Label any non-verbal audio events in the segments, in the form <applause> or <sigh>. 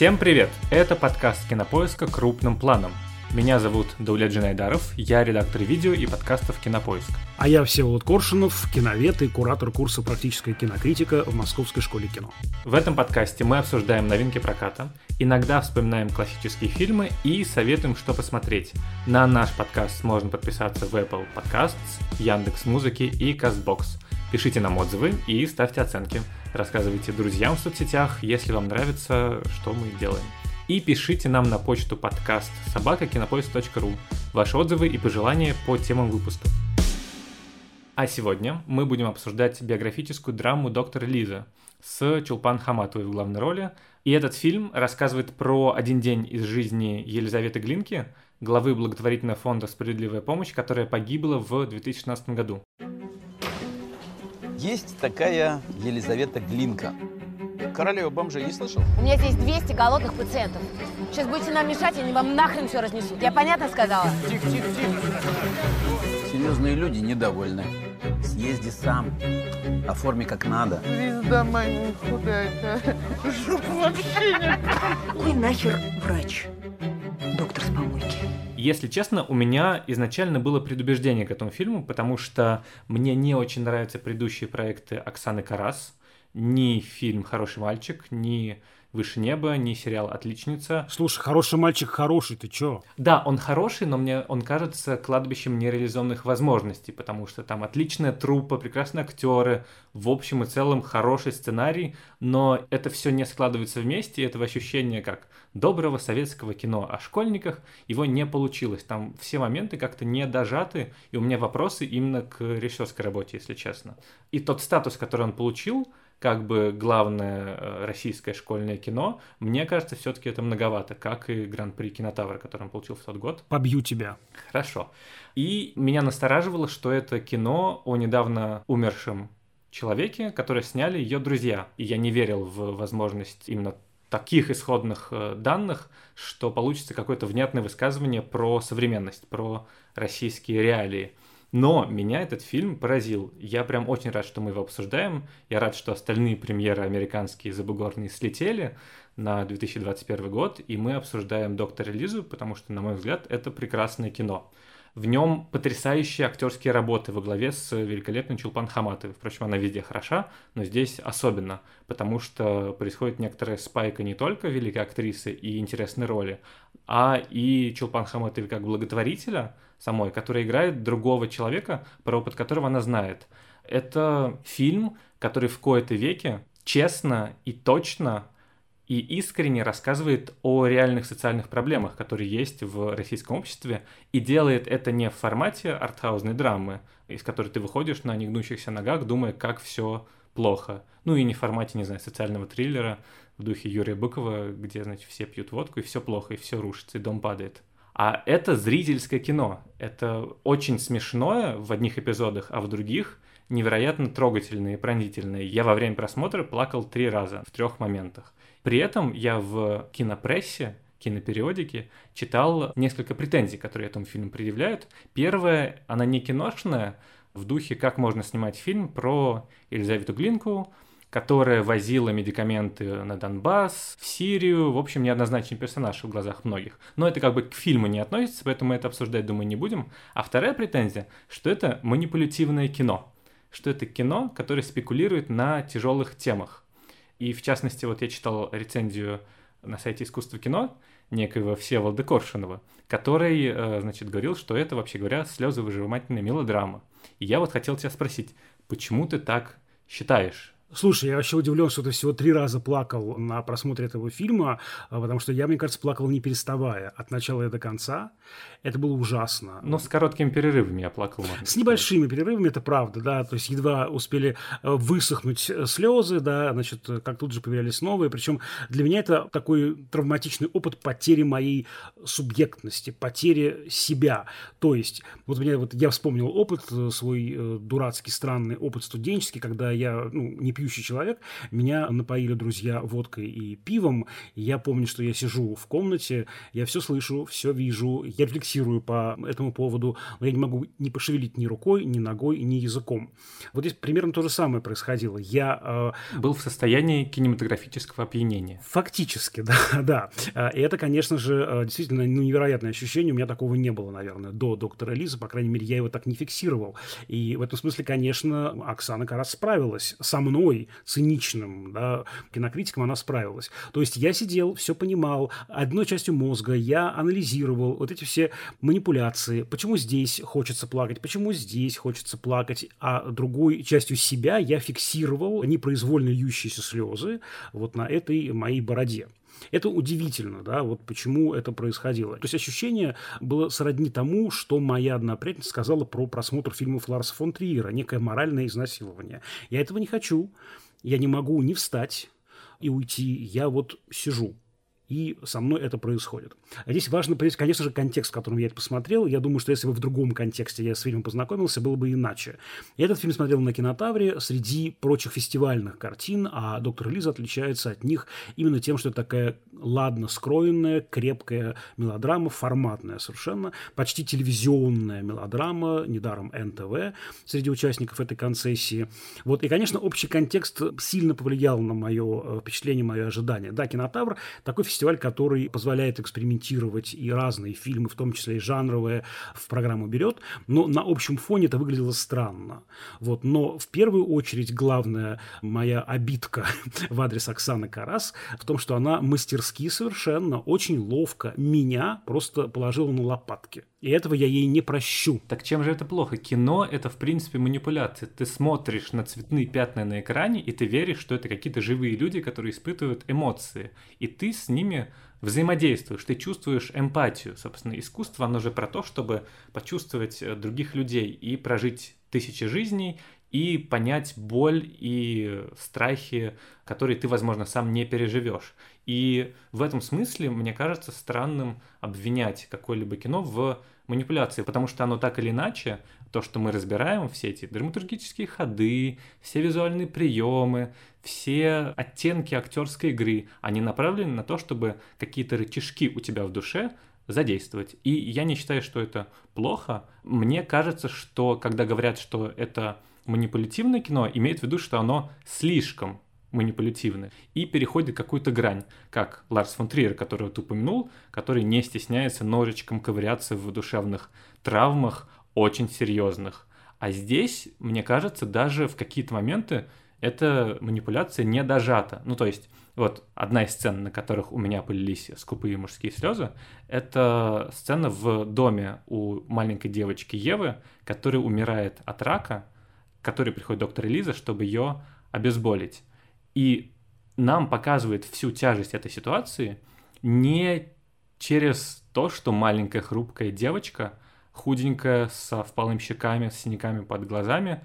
Всем привет! Это подкаст Кинопоиска крупным планом. Меня зовут Даулет Джинайдаров, я редактор видео и подкастов Кинопоиск. А я Всеволод Коршунов, киновед и куратор курса «Практическая кинокритика» в Московской школе кино. В этом подкасте мы обсуждаем новинки проката, иногда вспоминаем классические фильмы и советуем, что посмотреть. На наш подкаст можно подписаться в Apple Podcasts, Яндекс Музыки и Castbox. Пишите нам отзывы и ставьте оценки. Рассказывайте друзьям в соцсетях, если вам нравится, что мы делаем. И пишите нам на почту подкаст собакакинопоиск.ру ваши отзывы и пожелания по темам выпусков. А сегодня мы будем обсуждать биографическую драму «Доктор Лиза» с Чулпан Хаматовой в главной роли. И этот фильм рассказывает про один день из жизни Елизаветы Глинки, главы благотворительного фонда «Справедливая помощь», которая погибла в 2016 году. Есть такая Елизавета Глинка – Королева бомжей не слышал? У меня здесь 200 голодных пациентов. Сейчас будете нам мешать, они вам нахрен все разнесут. Я понятно сказала? Тихо, тихо, тихо. Серьезные люди недовольны. Съезди сам. Оформи как надо. Звезда моя худая Жопа вообще нет. Какой нахер врач? Если честно, у меня изначально было предубеждение к этому фильму, потому что мне не очень нравятся предыдущие проекты Оксаны Карас. Ни фильм «Хороший мальчик», ни «Выше неба», ни сериал «Отличница». Слушай, «Хороший мальчик» хороший, ты чё? Да, он хороший, но мне он кажется кладбищем нереализованных возможностей, потому что там отличная труппа, прекрасные актеры, в общем и целом хороший сценарий, но это все не складывается вместе, этого ощущения как доброго советского кино о школьниках, его не получилось. Там все моменты как-то не дожаты, и у меня вопросы именно к режиссерской работе, если честно. И тот статус, который он получил, как бы главное э, российское школьное кино, мне кажется, все-таки это многовато, как и Гран-при Кинотавра, который он получил в тот год. Побью тебя. Хорошо. И меня настораживало, что это кино о недавно умершем человеке, который сняли ее друзья. И я не верил в возможность именно таких исходных э, данных, что получится какое-то внятное высказывание про современность, про российские реалии. Но меня этот фильм поразил. Я прям очень рад, что мы его обсуждаем. Я рад, что остальные премьеры американские забугорные слетели на 2021 год, и мы обсуждаем «Доктора Лизу», потому что, на мой взгляд, это прекрасное кино. В нем потрясающие актерские работы во главе с великолепной Чулпан Хаматовой. Впрочем, она везде хороша, но здесь особенно, потому что происходит некоторая спайка не только великой актрисы и интересной роли, а и Чулпан Хаматовой как благотворителя самой, которая играет другого человека, про опыт которого она знает. Это фильм, который в кои-то веке честно и точно и искренне рассказывает о реальных социальных проблемах, которые есть в российском обществе, и делает это не в формате артхаузной драмы, из которой ты выходишь на негнущихся ногах, думая, как все плохо. Ну и не в формате, не знаю, социального триллера в духе Юрия Быкова, где, значит, все пьют водку, и все плохо, и все рушится, и дом падает. А это зрительское кино. Это очень смешное в одних эпизодах, а в других невероятно трогательное и пронзительное. Я во время просмотра плакал три раза в трех моментах. При этом я в кинопрессе, кинопериодике читал несколько претензий, которые этому фильму предъявляют. Первое, она не киношная, в духе, как можно снимать фильм про Елизавету Глинку, которая возила медикаменты на Донбасс, в Сирию. В общем, неоднозначный персонаж в глазах многих. Но это как бы к фильму не относится, поэтому мы это обсуждать, думаю, не будем. А вторая претензия, что это манипулятивное кино. Что это кино, которое спекулирует на тяжелых темах. И в частности, вот я читал рецензию на сайте «Искусство кино» некоего Всеволода Коршунова, который, э, значит, говорил, что это, вообще говоря, слезовыжимательная мелодрама. И я вот хотел тебя спросить, почему ты так считаешь? Слушай, я вообще удивлен, что ты всего три раза плакал на просмотре этого фильма, а, потому что я, мне кажется, плакал не переставая от начала и до конца. Это было ужасно. Но с короткими перерывами я плакал. С небольшими перерывами, это правда, да, то есть едва успели э, высохнуть э, слезы, да, значит, как тут же появлялись новые, причем для меня это такой травматичный опыт потери моей субъектности, потери себя. То есть, вот у меня вот я вспомнил опыт э, свой дурацкий, странный опыт студенческий, когда я ну, не пьющий человек. Меня напоили друзья водкой и пивом. Я помню, что я сижу в комнате, я все слышу, все вижу, я рефлексирую по этому поводу, но я не могу не пошевелить ни рукой, ни ногой, ни языком. Вот здесь примерно то же самое происходило. Я э, был в состоянии кинематографического опьянения. Фактически, <laughs> да, да. Э, и это, конечно же, э, действительно ну, невероятное ощущение. У меня такого не было, наверное, до доктора Лизы. По крайней мере, я его так не фиксировал. И в этом смысле, конечно, Оксана Карас справилась со мной, циничным да, кинокритиком, она справилась. То есть я сидел, все понимал, одной частью мозга я анализировал вот эти все манипуляции, почему здесь хочется плакать, почему здесь хочется плакать, а другой частью себя я фиксировал непроизвольно льющиеся слезы вот на этой моей бороде. Это удивительно, да, вот почему это происходило. То есть ощущение было сродни тому, что моя одна приятельница сказала про просмотр фильмов Ларса фон Триера, некое моральное изнасилование. Я этого не хочу, я не могу не встать и уйти, я вот сижу и со мной это происходит. А здесь важно понять, конечно же, контекст, в котором я это посмотрел. Я думаю, что если бы в другом контексте я с фильмом познакомился, было бы иначе. Я этот фильм смотрел на кинотавре среди прочих фестивальных картин, а «Доктор Лиза» отличается от них именно тем, что это такая ладно скроенная, крепкая мелодрама, форматная совершенно, почти телевизионная мелодрама, недаром НТВ среди участников этой концессии. Вот, и, конечно, общий контекст сильно повлиял на мое э, впечатление, мое ожидание. Да, кинотавр такой фестиваль который позволяет экспериментировать и разные фильмы, в том числе и жанровые, в программу берет, но на общем фоне это выглядело странно. Вот. Но в первую очередь главная моя обидка <laughs> в адрес Оксаны Карас в том, что она мастерски совершенно, очень ловко меня просто положила на лопатки. И этого я ей не прощу. Так чем же это плохо? Кино — это, в принципе, манипуляция. Ты смотришь на цветные пятна на экране, и ты веришь, что это какие-то живые люди, которые испытывают эмоции. И ты с ними взаимодействуешь, ты чувствуешь эмпатию. Собственно, искусство, оно же про то, чтобы почувствовать э, других людей и прожить тысячи жизней, и понять боль и страхи, которые ты, возможно, сам не переживешь. И в этом смысле мне кажется странным обвинять какое-либо кино в манипуляции, потому что оно так или иначе, то, что мы разбираем, все эти драматургические ходы, все визуальные приемы, все оттенки актерской игры, они направлены на то, чтобы какие-то рычажки у тебя в душе задействовать. И я не считаю, что это плохо. Мне кажется, что когда говорят, что это манипулятивное кино, имеет в виду, что оно слишком манипулятивны, и переходит какую-то грань, как Ларс фон Триер, которого ты упомянул, который не стесняется ножичком ковыряться в душевных травмах, очень серьезных. А здесь, мне кажется, даже в какие-то моменты эта манипуляция не дожата. Ну, то есть, вот одна из сцен, на которых у меня полились скупые мужские слезы, это сцена в доме у маленькой девочки Евы, которая умирает от рака, к которой приходит доктор Элиза, чтобы ее обезболить. И нам показывает всю тяжесть этой ситуации не через то, что маленькая хрупкая девочка, худенькая, со впалыми щеками, с синяками под глазами,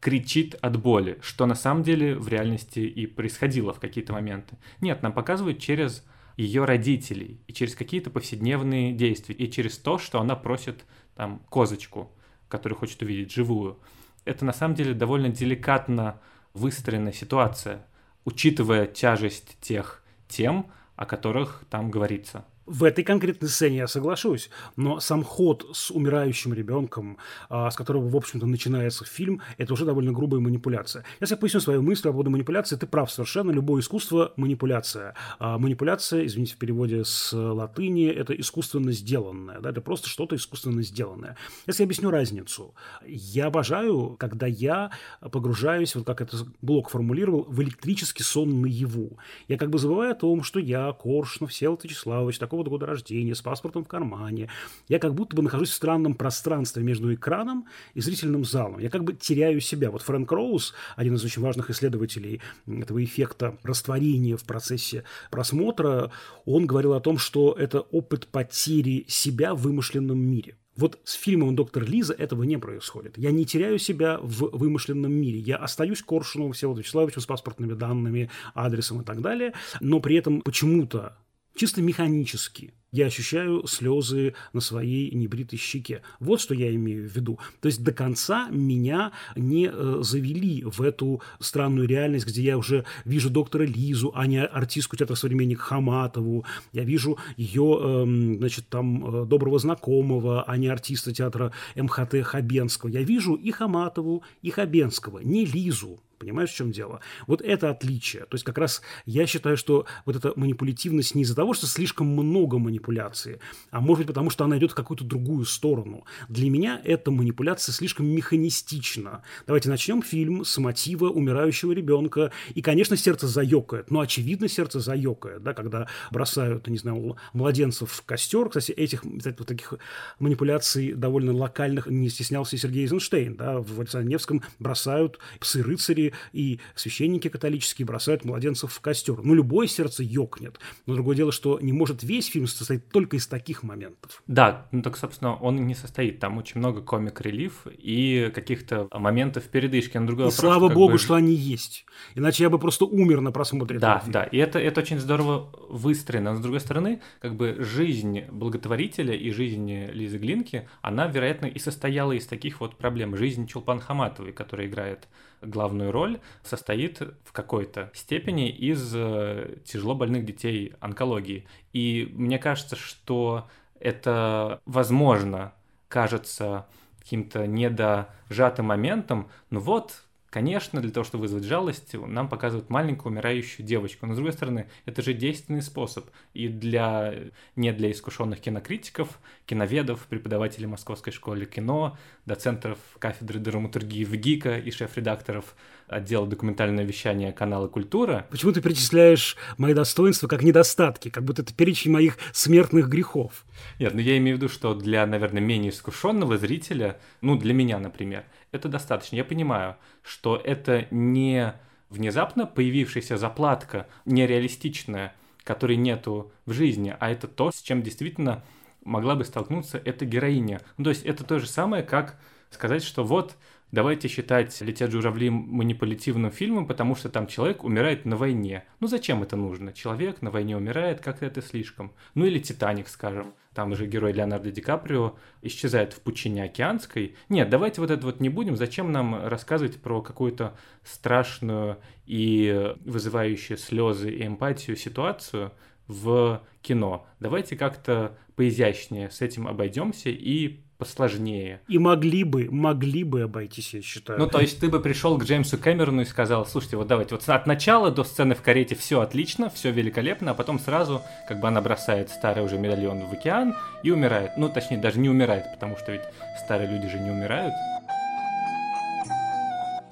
кричит от боли, что на самом деле в реальности и происходило в какие-то моменты. Нет, нам показывают через ее родителей и через какие-то повседневные действия, и через то, что она просит там козочку, которую хочет увидеть живую. Это на самом деле довольно деликатно выстроенная ситуация – учитывая тяжесть тех тем, о которых там говорится. В этой конкретной сцене я соглашусь, но сам ход с умирающим ребенком, а, с которого, в общем-то, начинается фильм, это уже довольно грубая манипуляция. Если я поясню свою мысль по поводу манипуляции, ты прав совершенно, любое искусство – манипуляция. А манипуляция, извините, в переводе с латыни, это искусственно сделанное, да, это просто что-то искусственно сделанное. Если я объясню разницу, я обожаю, когда я погружаюсь, вот как это Блок формулировал, в электрический сон наяву. Я как бы забываю о том, что я, Коршунов, Всеволод Вячеславович, такой такого-то года рождения, с паспортом в кармане. Я как будто бы нахожусь в странном пространстве между экраном и зрительным залом. Я как бы теряю себя. Вот Фрэнк Роуз, один из очень важных исследователей этого эффекта растворения в процессе просмотра, он говорил о том, что это опыт потери себя в вымышленном мире. Вот с фильмом «Доктор Лиза» этого не происходит. Я не теряю себя в вымышленном мире. Я остаюсь Коршуновым Всеволодом Вячеславовичем с паспортными данными, адресом и так далее, но при этом почему-то чисто механически я ощущаю слезы на своей небритой щеке. Вот что я имею в виду. То есть до конца меня не э, завели в эту странную реальность, где я уже вижу доктора Лизу, а не артистку театра современник Хаматову. Я вижу ее, э, значит, там, э, доброго знакомого, а не артиста театра МХТ Хабенского. Я вижу и Хаматову, и Хабенского, не Лизу. Понимаешь, в чем дело? Вот это отличие. То есть как раз я считаю, что вот эта манипулятивность не из-за того, что слишком много манипуляции, а может быть потому, что она идет в какую-то другую сторону. Для меня эта манипуляция слишком механистична. Давайте начнем фильм с мотива умирающего ребенка. И, конечно, сердце заёкает. Но, очевидно, сердце заёкает, да, когда бросают, не знаю, младенцев в костер. Кстати, этих кстати, вот таких манипуляций довольно локальных не стеснялся Сергей Эйзенштейн. Да, в Александре бросают псы-рыцари и священники католические бросают младенцев в костер. Ну, любое сердце ёкнет. Но другое дело, что не может весь фильм состоять только из таких моментов. Да, ну так, собственно, он не состоит. Там очень много комик-релиф и каких-то моментов передышки. На другой и вопрос, слава богу, бы... что они есть. Иначе я бы просто умер на просмотре Да, да, и это, это очень здорово выстроено. Но, с другой стороны, как бы жизнь благотворителя и жизнь Лизы Глинки, она, вероятно, и состояла из таких вот проблем. Жизнь Чулпан Хаматовой, которая играет главную роль, состоит в какой-то степени из э, тяжело больных детей онкологии. И мне кажется, что это, возможно, кажется каким-то недожатым моментом, но вот Конечно, для того, чтобы вызвать жалость, нам показывают маленькую умирающую девочку. Но, с другой стороны, это же действенный способ. И для, не для искушенных кинокритиков, киноведов, преподавателей Московской школы кино, доцентров кафедры драматургии в ГИКа и шеф-редакторов отдела документального вещания канала «Культура». Почему ты перечисляешь мои достоинства как недостатки, как будто это перечень моих смертных грехов? Нет, ну я имею в виду, что для, наверное, менее искушенного зрителя, ну для меня, например, это достаточно. Я понимаю, что это не внезапно появившаяся заплатка нереалистичная, которой нету в жизни, а это то, с чем действительно могла бы столкнуться эта героиня. Ну, то есть это то же самое, как сказать, что вот давайте считать «Летят журавли» манипулятивным фильмом, потому что там человек умирает на войне. Ну зачем это нужно? Человек на войне умирает, как-то это слишком. Ну или «Титаник», скажем. Там же герой Леонардо Ди Каприо исчезает в пучине океанской. Нет, давайте вот это вот не будем. Зачем нам рассказывать про какую-то страшную и вызывающую слезы и эмпатию ситуацию в кино? Давайте как-то поизящнее с этим обойдемся и посложнее. И могли бы, могли бы обойтись, я считаю. Ну, то есть ты бы пришел к Джеймсу Кэмерону и сказал, слушайте, вот давайте, вот от начала до сцены в карете все отлично, все великолепно, а потом сразу, как бы она бросает старый уже медальон в океан и умирает. Ну, точнее, даже не умирает, потому что ведь старые люди же не умирают.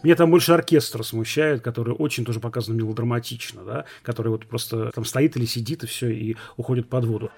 Меня там больше оркестр смущает, который очень тоже показан мелодраматично, да, который вот просто там стоит или сидит и все, и уходит под воду.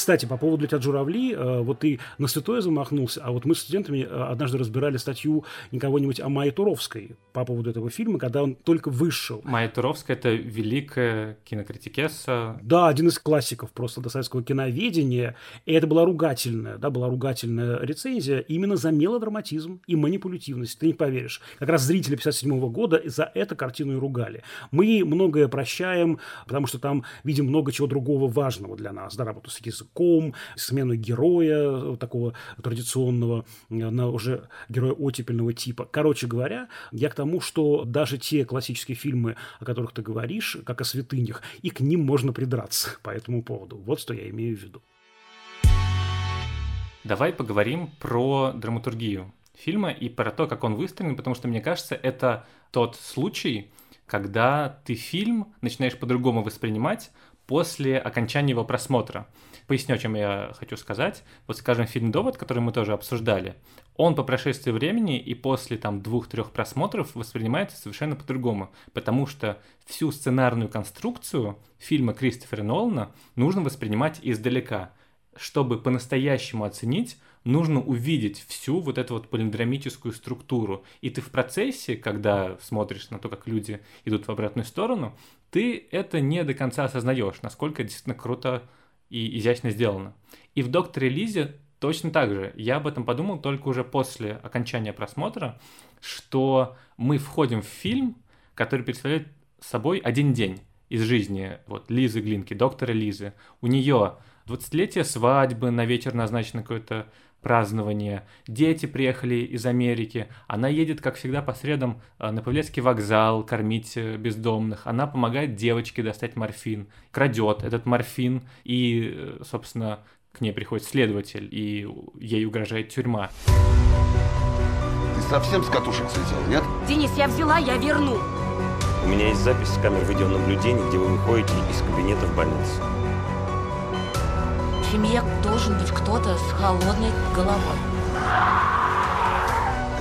Кстати, по поводу «Летят журавли», э, вот ты на святое замахнулся, а вот мы с студентами э, однажды разбирали статью не кого-нибудь, а Майи Туровской по поводу этого фильма, когда он только вышел. Майя Туровская – это великая кинокритикесса. Да, один из классиков просто до советского киноведения. И это была ругательная, да, была ругательная рецензия именно за мелодраматизм и манипулятивность. Ты не поверишь. Как раз зрители 57 года за эту картину и ругали. Мы многое прощаем, потому что там видим много чего другого важного для нас. Да, работу с языком, смену героя такого традиционного на уже героя оттепельного типа. Короче говоря, я к тому, что даже те классические фильмы, о которых ты говоришь, как о святынях, и к ним можно придраться <laughs> по этому поводу. Вот что я имею в виду. Давай поговорим про драматургию фильма и про то, как он выстроен, потому что, мне кажется, это тот случай, когда ты фильм начинаешь по-другому воспринимать после окончания его просмотра. Поясню, о чем я хочу сказать. Вот, скажем, фильм «Довод», который мы тоже обсуждали, он по прошествии времени и после там двух-трех просмотров воспринимается совершенно по-другому, потому что всю сценарную конструкцию фильма Кристофера Нолана нужно воспринимать издалека. Чтобы по-настоящему оценить, нужно увидеть всю вот эту вот полиндромическую структуру. И ты в процессе, когда смотришь на то, как люди идут в обратную сторону, ты это не до конца осознаешь, насколько действительно круто и изящно сделано. И в «Докторе Лизе» точно так же. Я об этом подумал только уже после окончания просмотра, что мы входим в фильм, который представляет собой один день из жизни вот Лизы Глинки, доктора Лизы. У нее 20-летие свадьбы, на вечер назначено какое-то празднование, дети приехали из Америки, она едет, как всегда, по средам э, на Павелецкий вокзал кормить э, бездомных, она помогает девочке достать морфин, крадет этот морфин, и, э, собственно, к ней приходит следователь, и ей угрожает тюрьма. Ты совсем с катушек слетел, нет? Денис, я взяла, я верну. У меня есть запись с камер видеонаблюдения, где вы выходите из кабинета в больнице. В семье должен быть кто-то с холодной головой.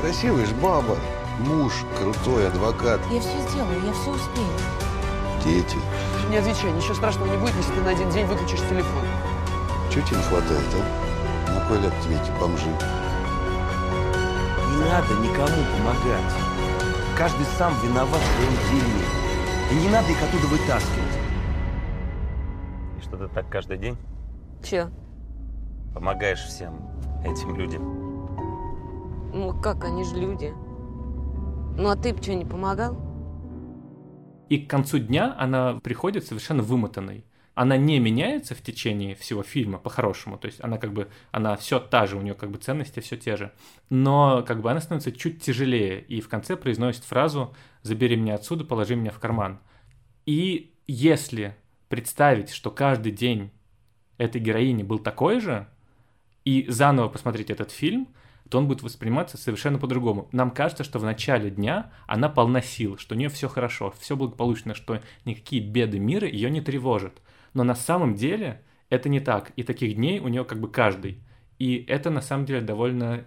Красивая ж баба. Муж, крутой адвокат, Я все сделаю, я все успею. дети. Не отвечай, ничего страшного не будет, если ты на один день выключишь телефон. Чего тебе не хватает, а? На кой ляд тебе эти бомжи? Не надо никому помогать. Каждый сам виноват в своем дерьме. И не надо их оттуда вытаскивать. И что ты так каждый день Че? помогаешь всем этим людям? Ну как, они же люди. Ну а ты б что, не помогал? И к концу дня она приходит совершенно вымотанной. Она не меняется в течение всего фильма по-хорошему, то есть она как бы, она все та же, у нее как бы ценности все те же, но как бы она становится чуть тяжелее и в конце произносит фразу «забери меня отсюда, положи меня в карман». И если представить, что каждый день этой героини был такой же, и заново посмотреть этот фильм, то он будет восприниматься совершенно по-другому. Нам кажется, что в начале дня она полна сил, что у нее все хорошо, все благополучно, что никакие беды мира ее не тревожат. Но на самом деле это не так, и таких дней у нее как бы каждый. И это на самом деле довольно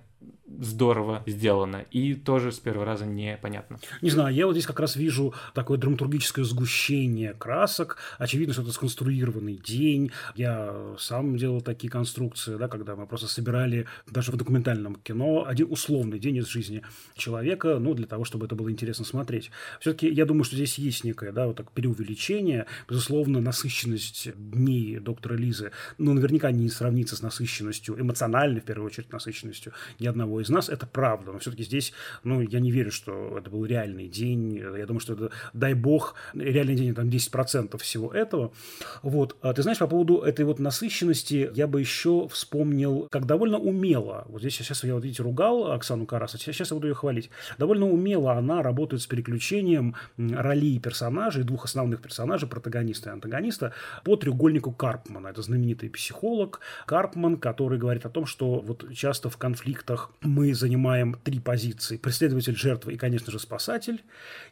здорово сделано, и тоже с первого раза непонятно. Не знаю, я вот здесь как раз вижу такое драматургическое сгущение красок. Очевидно, что это сконструированный день. Я сам делал такие конструкции, да, когда мы просто собирали даже в документальном кино один условный день из жизни человека, ну, для того, чтобы это было интересно смотреть. Все-таки я думаю, что здесь есть некое, да, вот так переувеличение. Безусловно, насыщенность дней доктора Лизы, ну, наверняка не сравнится с насыщенностью, эмоциональной, в первую очередь, насыщенностью ни одного из нас, это правда. Но все-таки здесь, ну, я не верю, что это был реальный день. Я думаю, что это, дай бог, реальный день, там, 10% всего этого. Вот. А ты знаешь, по поводу этой вот насыщенности, я бы еще вспомнил, как довольно умело, вот здесь сейчас я, вот видите, ругал Оксану Караса, сейчас я буду ее хвалить, довольно умело она работает с переключением ролей персонажей, двух основных персонажей, протагониста и антагониста, по треугольнику Карпмана. Это знаменитый психолог Карпман, который говорит о том, что вот часто в конфликтах мы занимаем три позиции. Преследователь, жертва и, конечно же, спасатель.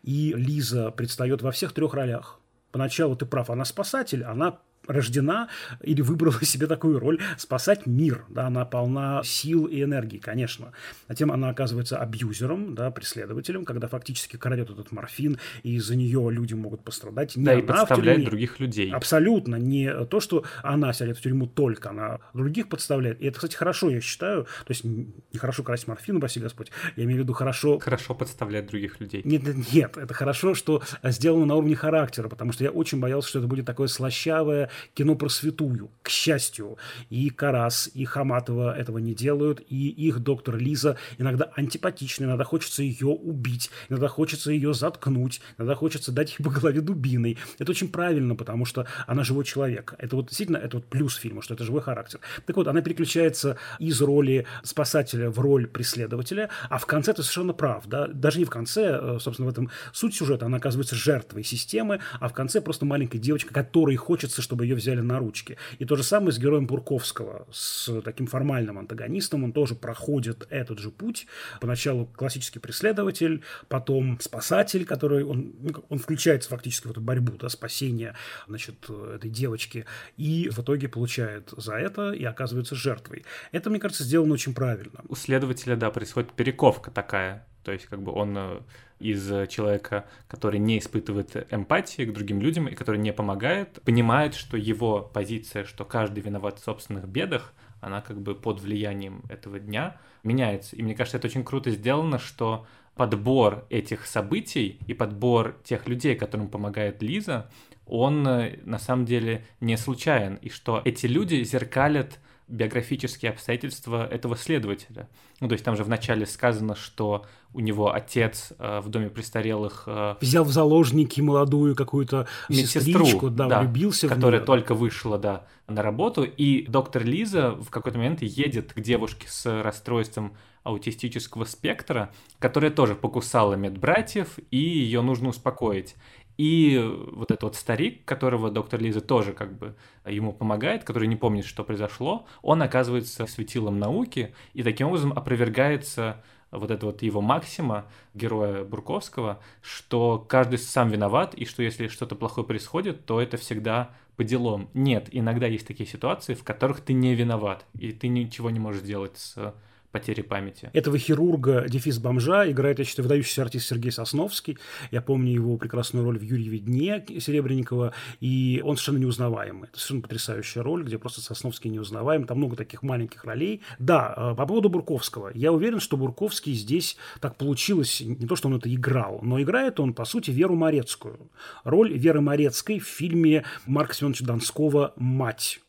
И Лиза предстает во всех трех ролях. Поначалу ты прав, она спасатель, она рождена или выбрала себе такую роль спасать мир. Да, она полна сил и энергии, конечно. Затем она оказывается абьюзером, да, преследователем, когда фактически крадет этот морфин, и из-за нее люди могут пострадать. Не Да, и подставляет других людей. Абсолютно. Не то, что она сядет в тюрьму только, она других подставляет. И это, кстати, хорошо, я считаю. То есть, нехорошо красть морфин, упаси Господь. Я имею в виду хорошо Хорошо подставляет других людей. нет, нет, нет, это хорошо, что сделано на уровне характера, потому что я очень боялся, что это будет такое слащавое кино про святую. К счастью, и Карас, и Хаматова этого не делают, и их доктор Лиза иногда антипатична, иногда хочется ее убить, иногда хочется ее заткнуть, иногда хочется дать ей по голове дубиной. Это очень правильно, потому что она живой человек. Это вот действительно, это вот плюс фильма, что это живой характер. Так вот, она переключается из роли спасателя в роль преследователя, а в конце ты совершенно прав, да, даже не в конце, э, собственно, в этом суть сюжета, она оказывается жертвой системы, а в конце просто маленькая девочка, которой хочется, чтобы ее взяли на ручки. И то же самое с героем Бурковского, с таким формальным антагонистом, он тоже проходит этот же путь. Поначалу классический преследователь, потом спасатель, который, он, ну, он включается фактически в эту борьбу, да, спасение, значит, этой девочки, и в итоге получает за это и оказывается жертвой. Это, мне кажется, сделано очень правильно. У следователя, да, происходит перековка такая. То есть, как бы он э, из э, человека, который не испытывает эмпатии к другим людям и который не помогает, понимает, что его позиция, что каждый виноват в собственных бедах, она как бы под влиянием этого дня меняется. И мне кажется, это очень круто сделано, что подбор этих событий и подбор тех людей, которым помогает Лиза, он э, на самом деле не случайен. И что эти люди зеркалят биографические обстоятельства этого следователя. Ну, то есть там же вначале сказано, что у него отец э, в доме престарелых... Э, Взял в заложники молодую какую-то медсестру, сестричку, да, да, влюбился в которая неё. только вышла, да, на работу, и доктор Лиза в какой-то момент едет к девушке с расстройством аутистического спектра, которая тоже покусала медбратьев, и ее нужно успокоить. И вот этот вот старик, которого доктор Лиза тоже как бы ему помогает, который не помнит, что произошло, он оказывается светилом науки, и таким образом опровергается вот это вот его максима, героя Бурковского, что каждый сам виноват, и что если что-то плохое происходит, то это всегда по делам. Нет, иногда есть такие ситуации, в которых ты не виноват, и ты ничего не можешь сделать с потери памяти. Этого хирурга, дефис бомжа, играет, я считаю, выдающийся артист Сергей Сосновский. Я помню его прекрасную роль в «Юрьеве дне» Серебренникова, и он совершенно неузнаваемый. Это совершенно потрясающая роль, где просто Сосновский неузнаваем. Там много таких маленьких ролей. Да, э, по поводу Бурковского. Я уверен, что Бурковский здесь так получилось, не то, что он это играл, но играет он, по сути, Веру Морецкую. Роль Веры Морецкой в фильме Марка Семеновича Донского «Мать».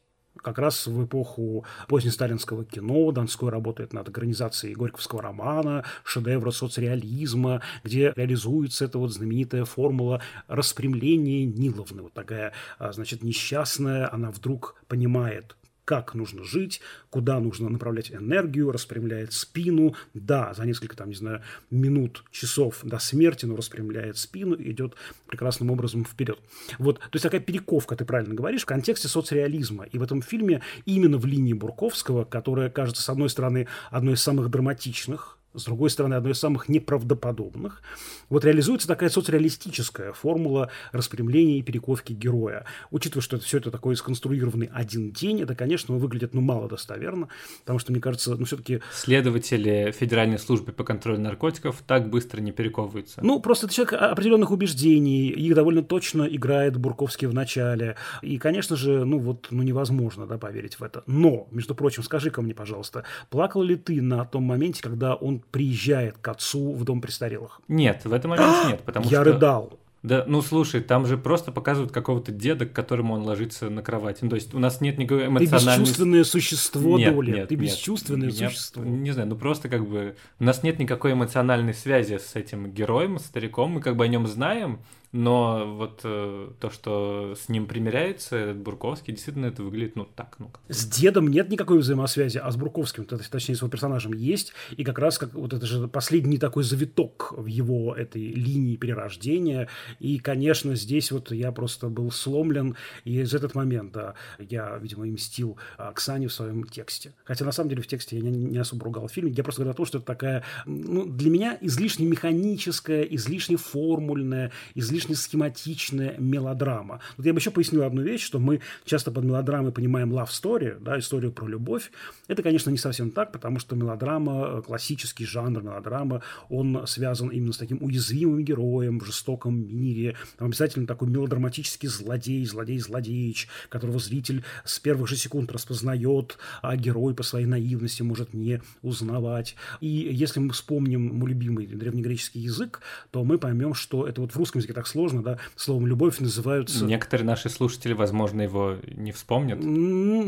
Как раз в эпоху позднесталинского кино Донской работает над экранизацией Горьковского романа, шедевра соцреализма, где реализуется эта вот знаменитая формула распрямления Ниловны. Вот такая, а, значит, несчастная, она вдруг понимает, как нужно жить, куда нужно направлять энергию, распрямляет спину. Да, за несколько, там, не знаю, минут, часов до смерти, но распрямляет спину и идет прекрасным образом вперед. Вот, то есть такая перековка, ты правильно говоришь, в контексте соцреализма. И в этом фильме именно в линии Бурковского, которая кажется, с одной стороны, одной из самых драматичных, с другой стороны, одной из самых неправдоподобных, вот реализуется такая соцреалистическая формула распрямления и перековки героя. Учитывая, что это все это такой сконструированный один день, это, конечно, выглядит, ну, мало достоверно, потому что, мне кажется, ну, все-таки... Следователи Федеральной службы по контролю наркотиков так быстро не перековываются. Ну, просто это человек определенных убеждений, их довольно точно играет Бурковский в начале, и, конечно же, ну, вот, ну, невозможно, да, поверить в это. Но, между прочим, скажи-ка мне, пожалуйста, плакал ли ты на том моменте, когда он приезжает к отцу в дом престарелых? Нет, в этом моменте нет, потому Я что... рыдал. Да, ну слушай, там же просто показывают какого-то деда, к которому он ложится на кровать. Ну, то есть у нас нет никакой Ты эмоциональной... бесчувственное существо, Нет, Доля. нет, Ты нет. бесчувственное Меня- существо. Не знаю, ну просто как бы у нас нет никакой эмоциональной связи с этим героем, с стариком, мы как бы о нем знаем, но вот э, то, что с ним примеряется этот Бурковский, действительно это выглядит, ну так, ну как. С дедом нет никакой взаимосвязи, а с Бурковским, точнее, с его персонажем есть. И как раз как вот это же последний такой завиток в его этой линии перерождения. И, конечно, здесь вот я просто был сломлен. И из этот момент, да, я, видимо, и мстил Оксане в своем тексте. Хотя, на самом деле, в тексте я не, не особо ругал фильм. Я просто говорю о том, что это такая, ну, для меня излишне механическая, излишне формульная, излишне схематичная мелодрама. Вот я бы еще пояснил одну вещь, что мы часто под мелодрамой понимаем love story, да, историю про любовь. Это, конечно, не совсем так, потому что мелодрама, э, классический жанр мелодрама, он связан именно с таким уязвимым героем в жестоком мире. Там обязательно такой мелодраматический злодей, злодей-злодеич, которого зритель с первых же секунд распознает, а герой по своей наивности может не узнавать. И если мы вспомним мой любимый древнегреческий язык, то мы поймем, что это вот в русском языке так сложно, да, словом «любовь» называются... Некоторые наши слушатели, возможно, его не вспомнят.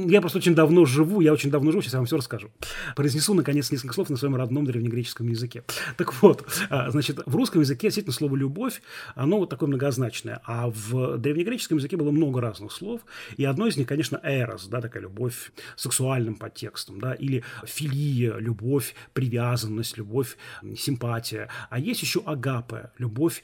Я просто очень давно живу, я очень давно живу, сейчас я вам все расскажу. Произнесу, наконец, несколько слов на своем родном древнегреческом языке. Так вот, а, значит, в русском языке действительно слово «любовь», оно вот такое многозначное, а в древнегреческом языке было много разных слов, и одно из них, конечно, «эрос», да, такая любовь сексуальным подтекстом, да, или «филия», любовь, привязанность, любовь, симпатия. А есть еще «агапе», любовь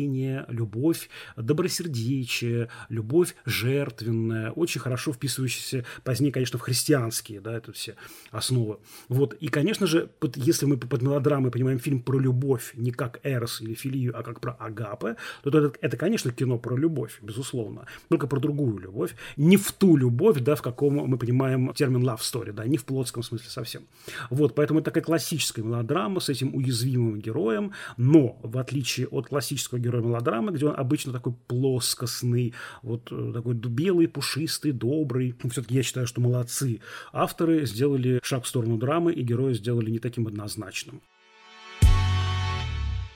благотворение, любовь добросердечие, любовь жертвенная, очень хорошо вписывающаяся позднее, конечно, в христианские, да, это все основы. Вот, и, конечно же, под- если мы под мелодрамой понимаем фильм про любовь не как Эрос или Филию, а как про Агапе, то это, это, конечно, кино про любовь, безусловно, только про другую любовь, не в ту любовь, да, в каком мы понимаем термин love story, да, не в плотском смысле совсем. Вот, поэтому это такая классическая мелодрама с этим уязвимым героем, но, в отличие от классического героя мелодрамы, где он обычно такой плоскостный, вот э, такой белый, пушистый, добрый. Все-таки я считаю, что молодцы. Авторы сделали шаг в сторону драмы, и героя сделали не таким однозначным.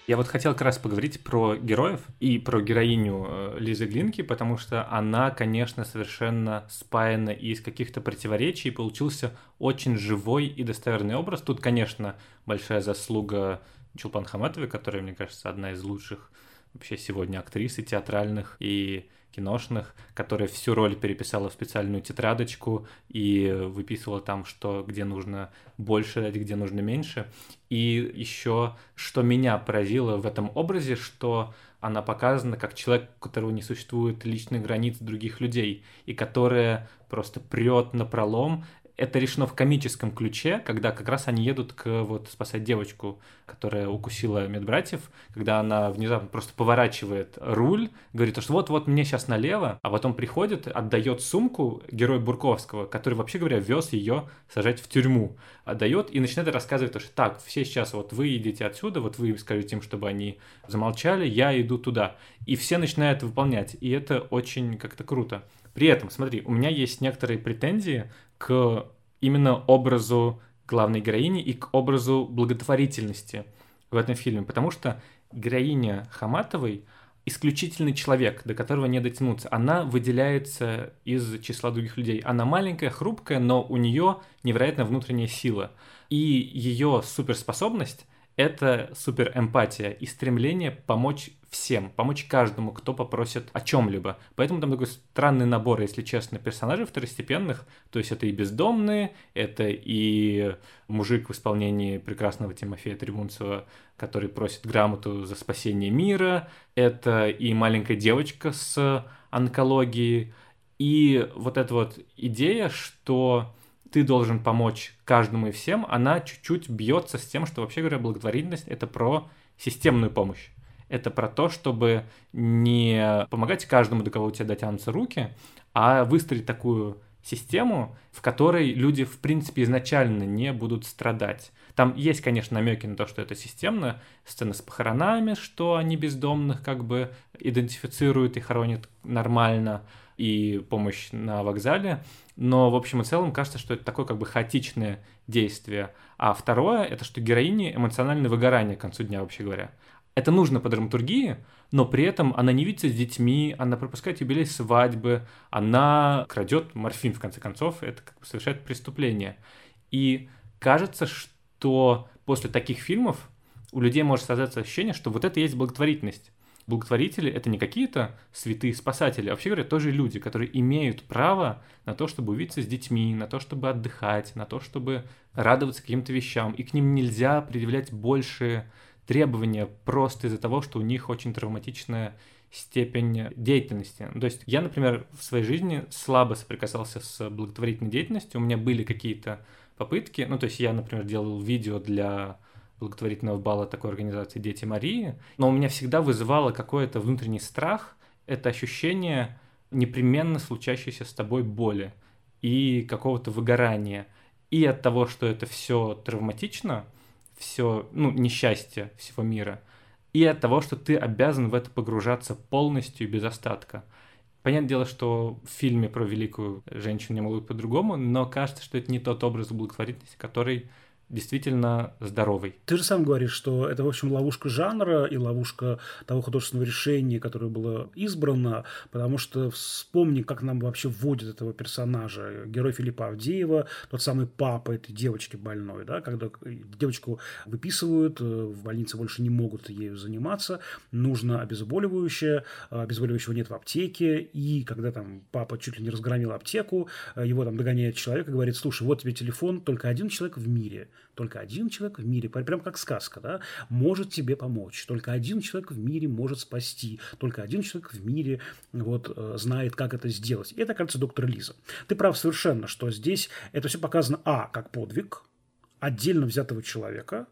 Я вот хотел как раз поговорить про героев и про героиню э, Лизы Глинки, потому что она, конечно, совершенно спаяна из каких-то противоречий, и получился очень живой и достоверный образ. Тут, конечно, большая заслуга Чулпан Хаматовой, которая, мне кажется, одна из лучших вообще сегодня актрис и театральных, и киношных, которая всю роль переписала в специальную тетрадочку и выписывала там, что где нужно больше дать, где нужно меньше. И еще, что меня поразило в этом образе, что она показана как человек, у которого не существует личных границ других людей, и которая просто прет на пролом это решено в комическом ключе, когда как раз они едут к вот спасать девочку, которая укусила медбратьев, когда она внезапно просто поворачивает руль, говорит, что вот-вот мне сейчас налево, а потом приходит, отдает сумку герой Бурковского, который, вообще говоря, вез ее сажать в тюрьму, отдает и начинает рассказывать, что так, все сейчас вот вы идите отсюда, вот вы скажете им, чтобы они замолчали, я иду туда. И все начинают выполнять, и это очень как-то круто. При этом, смотри, у меня есть некоторые претензии к именно образу главной героини и к образу благотворительности в этом фильме, потому что героиня Хаматовой исключительный человек, до которого не дотянуться. Она выделяется из числа других людей. Она маленькая, хрупкая, но у нее невероятная внутренняя сила. И ее суперспособность это суперэмпатия и стремление помочь всем, помочь каждому, кто попросит о чем-либо. Поэтому там такой странный набор, если честно, персонажей второстепенных. То есть это и бездомные, это и мужик в исполнении прекрасного Тимофея Трибунцева, который просит грамоту за спасение мира, это и маленькая девочка с онкологией, и вот эта вот идея, что ты должен помочь каждому и всем, она чуть-чуть бьется с тем, что вообще говоря, благотворительность это про системную помощь. Это про то, чтобы не помогать каждому, до кого у тебя дотянутся руки, а выстроить такую систему, в которой люди, в принципе, изначально не будут страдать. Там есть, конечно, намеки на то, что это системно, сцены с похоронами, что они бездомных как бы идентифицируют и хоронят нормально, и помощь на вокзале, но в общем и целом кажется, что это такое как бы хаотичное действие. А второе, это что героине эмоциональное выгорание к концу дня, вообще говоря. Это нужно по драматургии, но при этом она не видится с детьми, она пропускает юбилей свадьбы, она крадет морфин, в конце концов, это как бы совершает преступление. И кажется, что после таких фильмов у людей может создаться ощущение, что вот это и есть благотворительность благотворители — это не какие-то святые спасатели, а вообще говоря, тоже люди, которые имеют право на то, чтобы увидеться с детьми, на то, чтобы отдыхать, на то, чтобы радоваться каким-то вещам, и к ним нельзя предъявлять больше требования просто из-за того, что у них очень травматичная степень деятельности. То есть я, например, в своей жизни слабо соприкасался с благотворительной деятельностью, у меня были какие-то попытки, ну, то есть я, например, делал видео для благотворительного бала такой организации «Дети Марии», но у меня всегда вызывало какой-то внутренний страх, это ощущение непременно случающейся с тобой боли и какого-то выгорания. И от того, что это все травматично, все, ну, несчастье всего мира, и от того, что ты обязан в это погружаться полностью и без остатка. Понятное дело, что в фильме про великую женщину не могут по-другому, но кажется, что это не тот образ благотворительности, который действительно здоровый. Ты же сам говоришь, что это, в общем, ловушка жанра и ловушка того художественного решения, которое было избрано, потому что вспомни, как нам вообще вводят этого персонажа. Герой Филиппа Авдеева, тот самый папа этой девочки больной, да, когда девочку выписывают, э, в больнице больше не могут ею заниматься, нужно обезболивающее, а обезболивающего нет в аптеке, и когда там папа чуть ли не разгромил аптеку, э, его там догоняет человек и говорит, слушай, вот тебе телефон, только один человек в мире – только один человек в мире, прям как сказка, да, может тебе помочь. Только один человек в мире может спасти. Только один человек в мире вот, э, знает, как это сделать. И это, кажется, доктор Лиза. Ты прав совершенно, что здесь это все показано, а, как подвиг, отдельно взятого человека,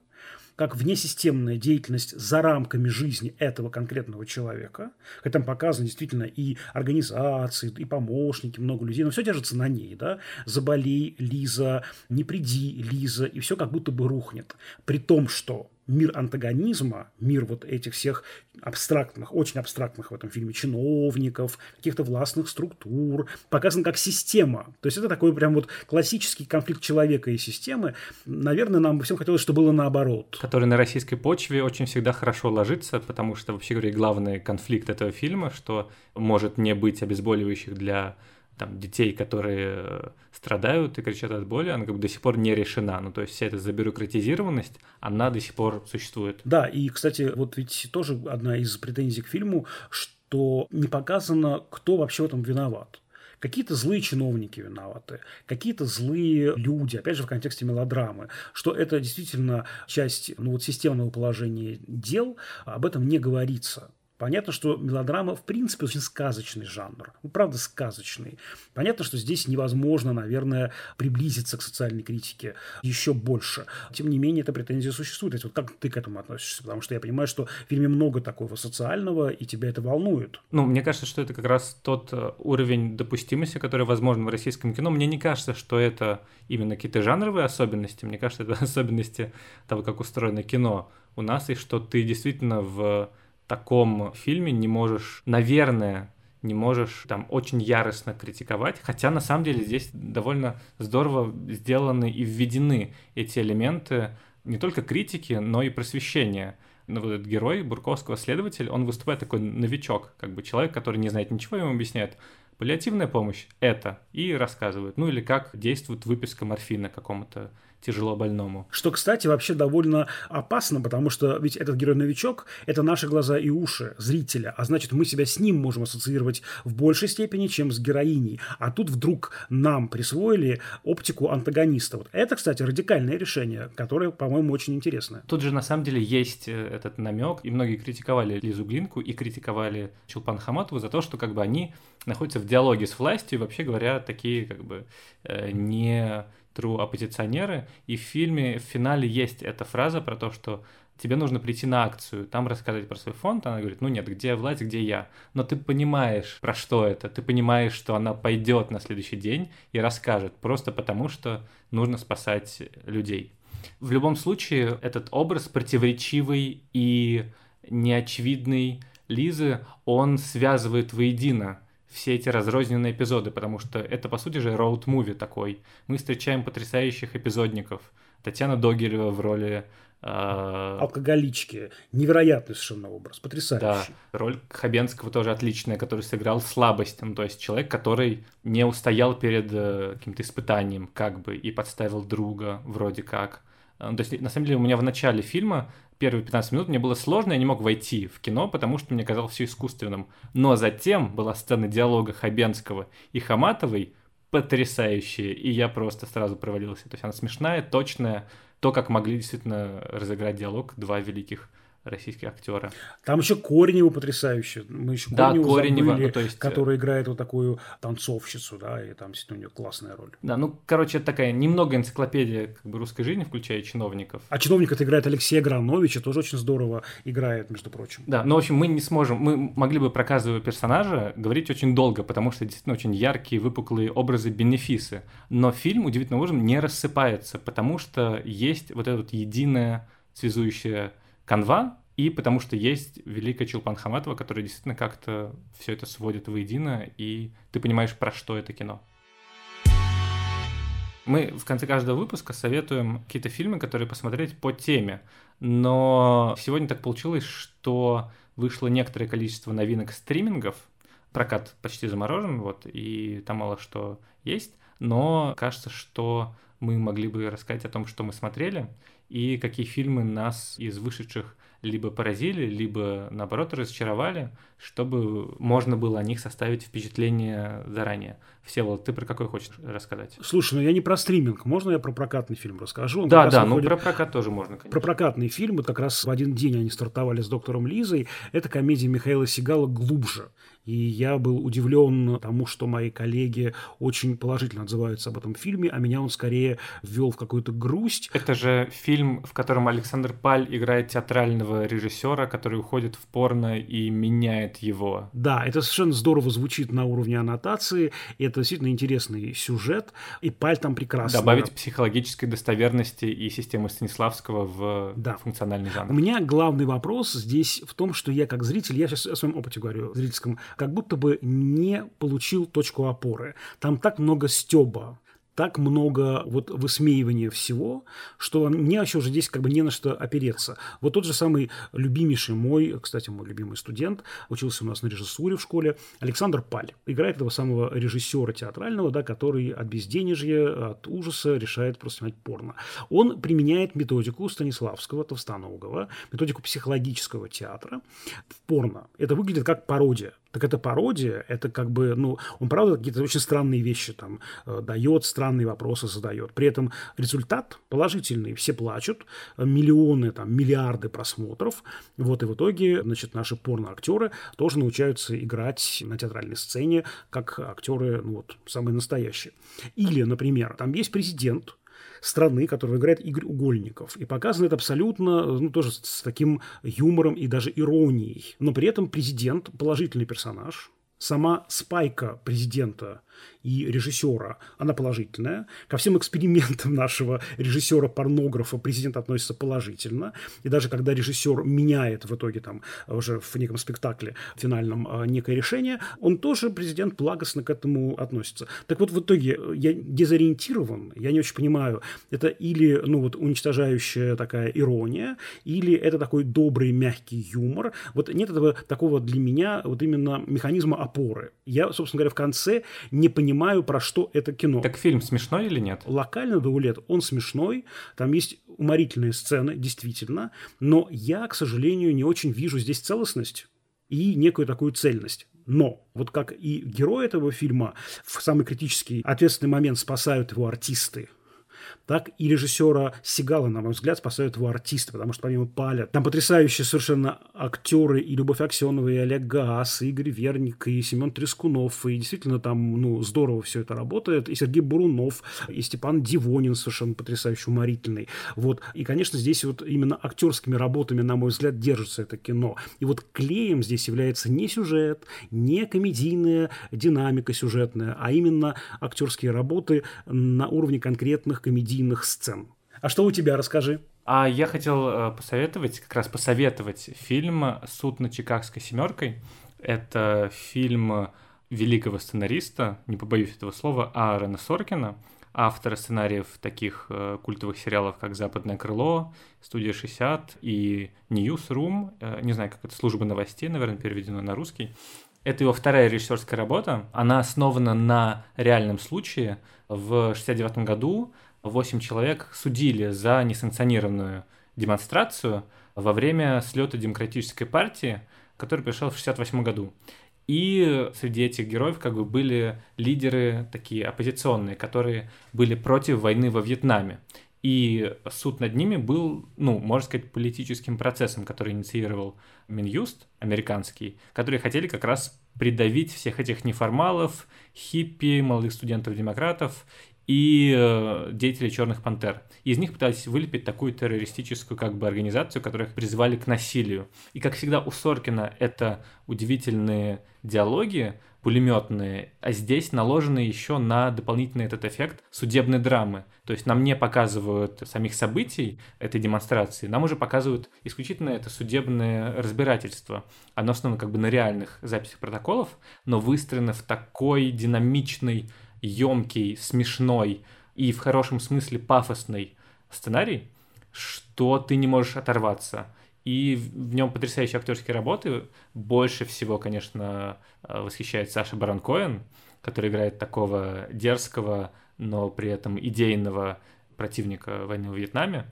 как внесистемная деятельность за рамками жизни этого конкретного человека. Хотя там показаны действительно и организации, и помощники, много людей, но все держится на ней. Да? Заболей, Лиза, не приди, Лиза, и все как будто бы рухнет. При том, что мир антагонизма, мир вот этих всех абстрактных, очень абстрактных в этом фильме чиновников, каких-то властных структур, показан как система. То есть это такой прям вот классический конфликт человека и системы. Наверное, нам всем хотелось, чтобы было наоборот. Который на российской почве очень всегда хорошо ложится, потому что, вообще говоря, главный конфликт этого фильма, что может не быть обезболивающих для там, детей, которые э, страдают и кричат от боли, она как бы до сих пор не решена. Ну, то есть вся эта забюрократизированность, она до сих пор существует. Да, и, кстати, вот ведь тоже одна из претензий к фильму, что не показано, кто вообще в этом виноват. Какие-то злые чиновники виноваты, какие-то злые люди, опять же, в контексте мелодрамы, что это действительно часть ну, вот, системного положения дел, об этом не говорится. Понятно, что мелодрама, в принципе, очень сказочный жанр. Ну, правда, сказочный. Понятно, что здесь невозможно, наверное, приблизиться к социальной критике еще больше. Тем не менее, эта претензия существует. Есть, вот как ты к этому относишься? Потому что я понимаю, что в фильме много такого социального, и тебя это волнует. Ну, мне кажется, что это как раз тот э, уровень допустимости, который возможен в российском кино. Мне не кажется, что это именно какие-то жанровые особенности. Мне кажется, это <laughs> особенности того, как устроено кино у нас, и что ты действительно в таком фильме не можешь, наверное, не можешь там очень яростно критиковать, хотя на самом деле здесь довольно здорово сделаны и введены эти элементы не только критики, но и просвещения. Ну, вот этот герой Бурковского следователь, он выступает такой новичок, как бы человек, который не знает ничего, ему объясняет, паллиативная помощь – это, и рассказывает. Ну или как действует выписка морфина какому-то тяжело больному. Что, кстати, вообще довольно опасно, потому что ведь этот герой-новичок – это наши глаза и уши зрителя, а значит, мы себя с ним можем ассоциировать в большей степени, чем с героиней. А тут вдруг нам присвоили оптику антагониста. Вот это, кстати, радикальное решение, которое, по-моему, очень интересное. Тут же, на самом деле, есть э, этот намек, и многие критиковали Лизу Глинку и критиковали Чулпан Хаматову за то, что как бы они находятся в диалоге с властью, и вообще говоря, такие как бы э, не true оппозиционеры, и в фильме в финале есть эта фраза про то, что тебе нужно прийти на акцию, там рассказать про свой фонд, она говорит, ну нет, где власть, где я. Но ты понимаешь, про что это, ты понимаешь, что она пойдет на следующий день и расскажет, просто потому что нужно спасать людей. В любом случае, этот образ противоречивый и неочевидный Лизы, он связывает воедино все эти разрозненные эпизоды, потому что это, по сути же, роуд-муви такой. Мы встречаем потрясающих эпизодников. Татьяна Догилева в роли э... алкоголички. Невероятный совершенно образ, потрясающий. Да, роль Хабенского тоже отличная, который сыграл слабость, ну, то есть человек, который не устоял перед э, каким-то испытанием, как бы, и подставил друга, вроде как. Э, то есть, на самом деле, у меня в начале фильма первые 15 минут мне было сложно, я не мог войти в кино, потому что мне казалось все искусственным. Но затем была сцена диалога Хабенского и Хаматовой потрясающая, и я просто сразу провалился. То есть она смешная, точная, то, как могли действительно разыграть диалог два великих российские актеры. Там еще Коренева потрясающая. Мы еще да, Коренева, Коренева забыли, ну, то есть... которая играет вот такую танцовщицу, да, и там у нее классная роль. Да, ну, короче, это такая немного энциклопедия как бы русской жизни, включая чиновников. А чиновник это играет Алексей Гранович, и тоже очень здорово играет, между прочим. Да, ну, в общем, мы не сможем, мы могли бы про каждого персонажа говорить очень долго, потому что действительно очень яркие, выпуклые образы бенефисы. Но фильм, удивительным образом, не рассыпается, потому что есть вот эта вот единая связующая канва, и потому что есть великая Чулпан Хаматова, которая действительно как-то все это сводит воедино, и ты понимаешь, про что это кино. Мы в конце каждого выпуска советуем какие-то фильмы, которые посмотреть по теме. Но сегодня так получилось, что вышло некоторое количество новинок стримингов. Прокат почти заморожен, вот, и там мало что есть. Но кажется, что мы могли бы рассказать о том, что мы смотрели, и какие фильмы нас из вышедших либо поразили, либо наоборот разочаровали, чтобы можно было о них составить впечатление заранее. Всеволод, ты про какой хочешь рассказать? Слушай, ну я не про стриминг, можно я про прокатный фильм расскажу? Он да, да, выходит... ну про прокат тоже можно, конечно. Про прокатный фильм, вот как раз в один день они стартовали с доктором Лизой, это комедия Михаила Сигала «Глубже». И я был удивлен тому, что мои коллеги очень положительно отзываются об этом фильме, а меня он скорее ввел в какую-то грусть. Это же фильм, в котором Александр Паль играет театрального режиссера, который уходит в порно и меняет его. Да, это совершенно здорово звучит на уровне аннотации. И это действительно интересный сюжет. И Паль там прекрасно. Добавить психологической достоверности и системы Станиславского в Да. функциональный жанр. У меня главный вопрос здесь в том, что я как зритель, я сейчас о своем опыте говорю, зрительском, как будто бы не получил точку опоры. Там так много стеба, так много вот высмеивания всего, что мне вообще уже здесь как бы не на что опереться. Вот тот же самый любимейший мой, кстати, мой любимый студент, учился у нас на режиссуре в школе, Александр Паль. Играет этого самого режиссера театрального, да, который от безденежья, от ужаса решает просто снимать порно. Он применяет методику Станиславского, Товстоногова, методику психологического театра в порно. Это выглядит как пародия. Так это пародия, это как бы, ну, он правда какие-то очень странные вещи там э, дает, странные вопросы задает. При этом результат положительный, все плачут, миллионы, там, миллиарды просмотров. Вот и в итоге, значит, наши порно-актеры тоже научаются играть на театральной сцене, как актеры, ну вот, самые настоящие. Или, например, там есть президент, страны, которого играет Игорь Угольников. И показано это абсолютно, ну, тоже с таким юмором и даже иронией. Но при этом президент – положительный персонаж. Сама спайка президента и режиссера, она положительная. Ко всем экспериментам нашего режиссера-порнографа президент относится положительно. И даже когда режиссер меняет в итоге там уже в неком спектакле финальном э, некое решение, он тоже, президент, благостно к этому относится. Так вот, в итоге я дезориентирован, я не очень понимаю, это или, ну вот, уничтожающая такая ирония, или это такой добрый, мягкий юмор. Вот нет этого такого для меня вот именно механизма опоры. Я, собственно говоря, в конце не понимаю, про что это кино. Так фильм смешной или нет? Локально Даулет, он смешной, там есть уморительные сцены, действительно, но я, к сожалению, не очень вижу здесь целостность и некую такую цельность. Но, вот как и герой этого фильма в самый критический ответственный момент спасают его артисты, так и режиссера Сигала, на мой взгляд, спасают его артисты, потому что помимо Паля, там потрясающие совершенно актеры и Любовь Аксенова, и Олег Гаас, и Игорь Верник, и Семен Трескунов, и действительно там, ну, здорово все это работает, и Сергей Бурунов, и Степан Дивонин совершенно потрясающе уморительный, вот, и, конечно, здесь вот именно актерскими работами, на мой взгляд, держится это кино, и вот клеем здесь является не сюжет, не комедийная динамика сюжетная, а именно актерские работы на уровне конкретных комедийных сцен. А что у тебя, расскажи. А я хотел э, посоветовать, как раз посоветовать фильм «Суд над Чикагской семеркой». Это фильм великого сценариста, не побоюсь этого слова, Аарона Соркина, автора сценариев таких э, культовых сериалов, как «Западное крыло», «Студия 60» и «Ньюсрум», э, не знаю, как это, «Служба новостей», наверное, переведено на русский. Это его вторая режиссерская работа. Она основана на реальном случае. В 69 году 8 человек судили за несанкционированную демонстрацию во время слета Демократической партии, который пришел в 68 году. И среди этих героев как бы были лидеры такие оппозиционные, которые были против войны во Вьетнаме. И суд над ними был, ну, можно сказать, политическим процессом, который инициировал Минюст американский, которые хотели как раз придавить всех этих неформалов, хиппи, молодых студентов-демократов и э, деятелей Черных Пантер. Из них пытались вылепить такую террористическую как бы организацию, которая их призывали к насилию. И как всегда у Соркина это удивительные диалоги, пулеметные, а здесь наложены еще на дополнительный этот эффект судебной драмы. То есть нам не показывают самих событий этой демонстрации, нам уже показывают исключительно это судебное разбирательство. Оно основано как бы на реальных записях протоколов, но выстроено в такой динамичный, емкий, смешной и в хорошем смысле пафосный сценарий, что ты не можешь оторваться. И в нем потрясающие актерские работы. Больше всего, конечно, э, восхищает Саша Барон Коэн, который играет такого дерзкого, но при этом идейного противника войны в Вьетнаме.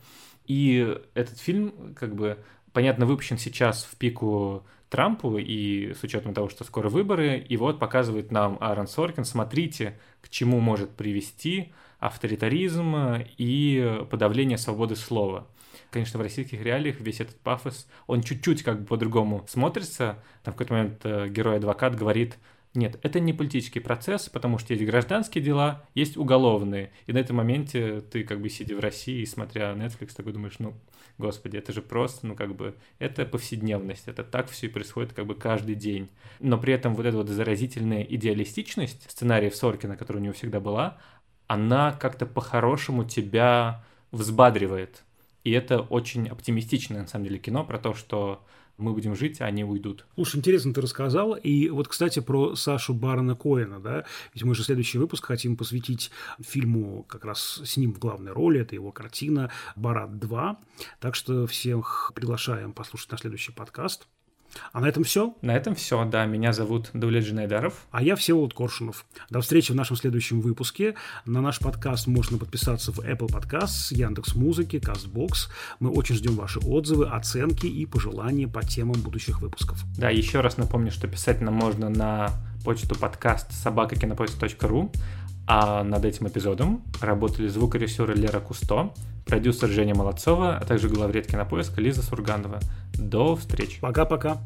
И этот фильм, как бы, понятно, выпущен сейчас в пику Трампу, и с учетом того, что скоро выборы, и вот показывает нам Аарон Соркин, смотрите, к чему может привести авторитаризм и подавление свободы слова. Конечно, в российских реалиях весь этот пафос, он чуть-чуть как бы по-другому смотрится. Там в какой-то момент э, герой-адвокат говорит, нет, это не политический процесс, потому что есть гражданские дела, есть уголовные. И на этом моменте ты как бы сидя в России, смотря Netflix, такой думаешь, ну, господи, это же просто, ну, как бы, это повседневность, это так все и происходит как бы каждый день. Но при этом вот эта вот заразительная идеалистичность сценариев Соркина, которая у него всегда была, она как-то по-хорошему тебя взбадривает. И это очень оптимистичное, на самом деле, кино про то, что мы будем жить, а они уйдут. Уж интересно ты рассказал. И вот, кстати, про Сашу Барона Коэна, да, ведь мы же следующий выпуск хотим посвятить фильму как раз с ним в главной роли, это его картина «Барат 2». Так что всех приглашаем послушать на следующий подкаст. А на этом все? На этом все, да. Меня зовут Давлет Джинайдаров. А я Всеволод Коршунов. До встречи в нашем следующем выпуске. На наш подкаст можно подписаться в Apple Podcasts, Яндекс Музыки, Castbox. Мы очень ждем ваши отзывы, оценки и пожелания по темам будущих выпусков. Да, еще раз напомню, что писать нам можно на почту подкаст собакакинопоиск.ру, а над этим эпизодом работали звукорежиссеры Лера Кусто, продюсер Женя Молодцова, а также главред кинопоиска Лиза Сурганова. До встречи. Пока-пока.